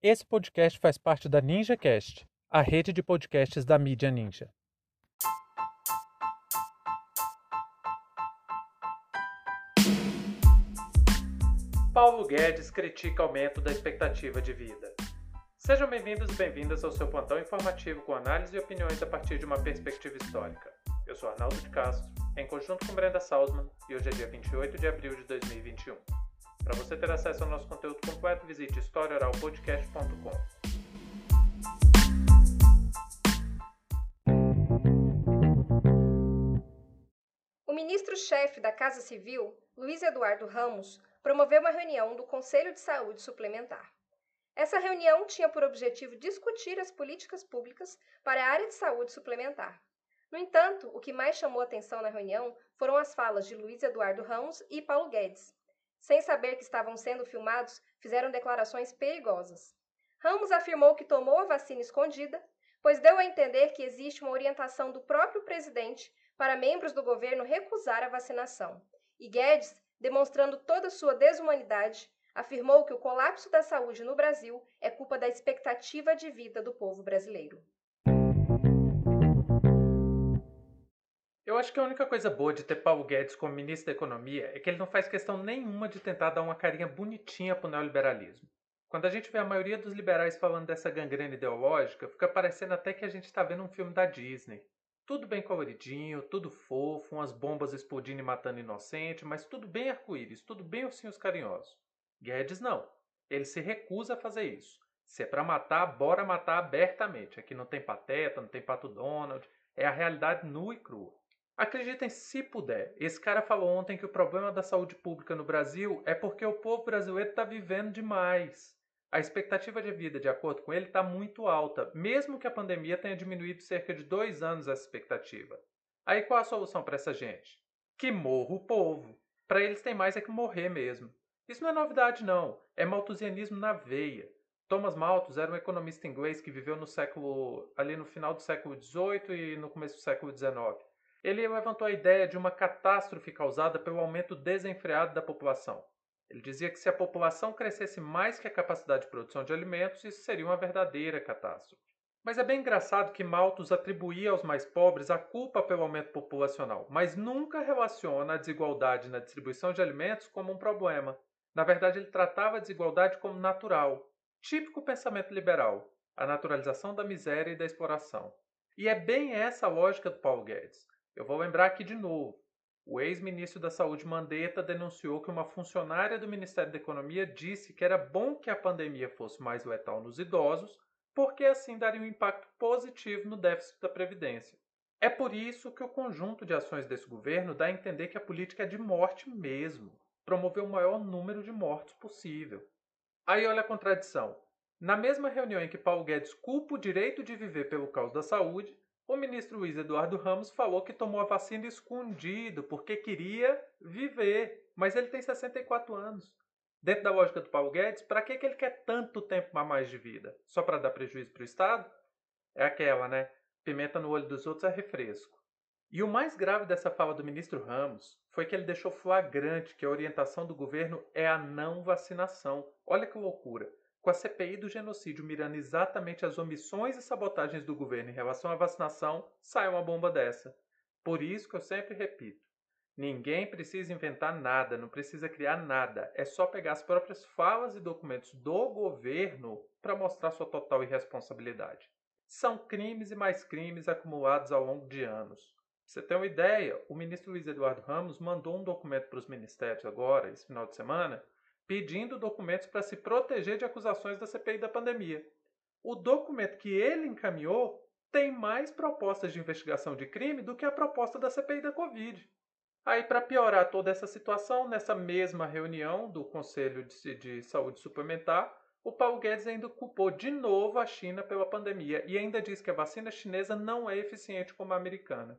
Esse podcast faz parte da NinjaCast, a rede de podcasts da mídia Ninja. Paulo Guedes critica aumento da expectativa de vida. Sejam bem-vindos e bem-vindas ao seu plantão informativo com análise e opiniões a partir de uma perspectiva histórica. Eu sou Arnaldo de Castro, em conjunto com Brenda Salzman, e hoje é dia 28 de abril de 2021. Para você ter acesso ao nosso conteúdo completo, visite historiaoralpodcast.com. O ministro-chefe da Casa Civil, Luiz Eduardo Ramos, promoveu uma reunião do Conselho de Saúde Suplementar. Essa reunião tinha por objetivo discutir as políticas públicas para a área de saúde suplementar. No entanto, o que mais chamou atenção na reunião foram as falas de Luiz Eduardo Ramos e Paulo Guedes, sem saber que estavam sendo filmados, fizeram declarações perigosas. Ramos afirmou que tomou a vacina escondida, pois deu a entender que existe uma orientação do próprio presidente para membros do governo recusar a vacinação. E Guedes, demonstrando toda sua desumanidade, afirmou que o colapso da saúde no Brasil é culpa da expectativa de vida do povo brasileiro. Eu acho que a única coisa boa de ter Paulo Guedes como ministro da Economia é que ele não faz questão nenhuma de tentar dar uma carinha bonitinha pro neoliberalismo. Quando a gente vê a maioria dos liberais falando dessa gangrena ideológica, fica parecendo até que a gente está vendo um filme da Disney. Tudo bem coloridinho, tudo fofo, umas bombas explodindo e matando inocente, mas tudo bem arco-íris, tudo bem ursinhos carinhosos. Guedes não. Ele se recusa a fazer isso. Se é para matar, bora matar abertamente. Aqui não tem pateta, não tem pato Donald. É a realidade nua e crua. Acreditem se puder. Esse cara falou ontem que o problema da saúde pública no Brasil é porque o povo brasileiro está vivendo demais. A expectativa de vida, de acordo com ele, está muito alta, mesmo que a pandemia tenha diminuído cerca de dois anos essa expectativa. Aí qual a solução para essa gente? Que morra o povo. Para eles tem mais é que morrer mesmo. Isso não é novidade não, é malthusianismo na veia. Thomas Malthus era um economista inglês que viveu no século ali no final do século XVIII e no começo do século XIX. Ele levantou a ideia de uma catástrofe causada pelo aumento desenfreado da população. Ele dizia que se a população crescesse mais que a capacidade de produção de alimentos, isso seria uma verdadeira catástrofe. Mas é bem engraçado que Malthus atribuía aos mais pobres a culpa pelo aumento populacional, mas nunca relaciona a desigualdade na distribuição de alimentos como um problema. Na verdade, ele tratava a desigualdade como natural, típico pensamento liberal, a naturalização da miséria e da exploração. E é bem essa a lógica do Paulo Guedes. Eu vou lembrar aqui de novo. O ex-ministro da Saúde Mandetta denunciou que uma funcionária do Ministério da Economia disse que era bom que a pandemia fosse mais letal nos idosos, porque assim daria um impacto positivo no déficit da Previdência. É por isso que o conjunto de ações desse governo dá a entender que a política é de morte mesmo, promover o maior número de mortos possível. Aí olha a contradição. Na mesma reunião em que Paulo Guedes culpa o direito de viver pelo caos da saúde, o ministro Luiz Eduardo Ramos falou que tomou a vacina escondido porque queria viver, mas ele tem 64 anos. Dentro da lógica do Paulo Guedes, para que, que ele quer tanto tempo a mais de vida? Só para dar prejuízo para o Estado? É aquela, né? Pimenta no olho dos outros é refresco. E o mais grave dessa fala do ministro Ramos foi que ele deixou flagrante que a orientação do governo é a não vacinação. Olha que loucura com a CPI do genocídio mirando exatamente as omissões e sabotagens do governo em relação à vacinação, sai uma bomba dessa. Por isso que eu sempre repito: ninguém precisa inventar nada, não precisa criar nada. É só pegar as próprias falas e documentos do governo para mostrar sua total irresponsabilidade. São crimes e mais crimes acumulados ao longo de anos. Pra você ter uma ideia, o ministro Luiz Eduardo Ramos mandou um documento para os ministérios agora, esse final de semana, pedindo documentos para se proteger de acusações da CPI da pandemia. O documento que ele encaminhou tem mais propostas de investigação de crime do que a proposta da CPI da Covid. Aí, para piorar toda essa situação, nessa mesma reunião do Conselho de, de Saúde Suplementar, o Paulo Guedes ainda culpou de novo a China pela pandemia e ainda diz que a vacina chinesa não é eficiente como a americana.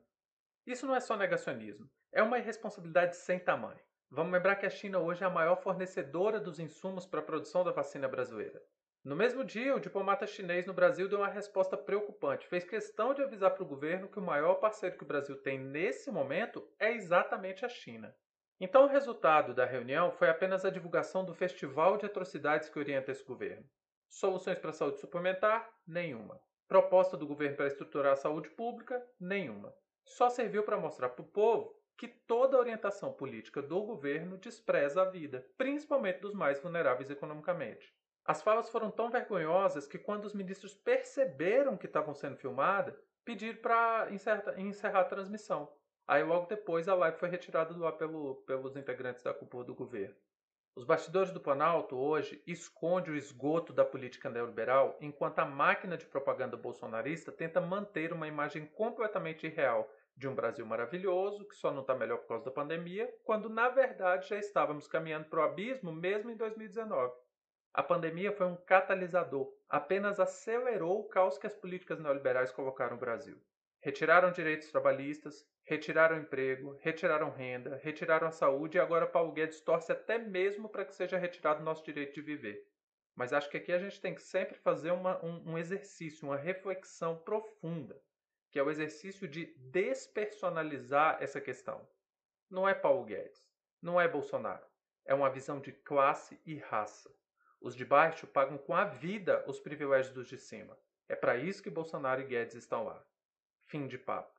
Isso não é só negacionismo, é uma irresponsabilidade sem tamanho. Vamos lembrar que a China hoje é a maior fornecedora dos insumos para a produção da vacina brasileira. No mesmo dia, o diplomata chinês no Brasil deu uma resposta preocupante. Fez questão de avisar para o governo que o maior parceiro que o Brasil tem nesse momento é exatamente a China. Então, o resultado da reunião foi apenas a divulgação do festival de atrocidades que orienta esse governo. Soluções para a saúde suplementar? Nenhuma. Proposta do governo para estruturar a saúde pública? Nenhuma. Só serviu para mostrar para o povo que toda orientação política do governo despreza a vida, principalmente dos mais vulneráveis economicamente. As falas foram tão vergonhosas que, quando os ministros perceberam que estavam sendo filmadas, pediram para encerrar, a transmissão. Aí, logo depois, a live foi retirada do ar pelo, pelos integrantes da cúpula do governo. Os bastidores do Planalto hoje esconde o esgoto da política neoliberal, enquanto a máquina de propaganda bolsonarista tenta manter uma imagem completamente irreal de um Brasil maravilhoso, que só não está melhor por causa da pandemia, quando na verdade já estávamos caminhando para o abismo mesmo em 2019. A pandemia foi um catalisador, apenas acelerou o caos que as políticas neoliberais colocaram no Brasil. Retiraram direitos trabalhistas, retiraram emprego, retiraram renda, retiraram a saúde e agora Paulo Guedes torce até mesmo para que seja retirado o nosso direito de viver. Mas acho que aqui a gente tem que sempre fazer uma, um, um exercício, uma reflexão profunda, que é o exercício de despersonalizar essa questão. Não é Paulo Guedes, não é Bolsonaro, é uma visão de classe e raça. Os de baixo pagam com a vida os privilégios dos de cima. É para isso que Bolsonaro e Guedes estão lá. Fim de papo.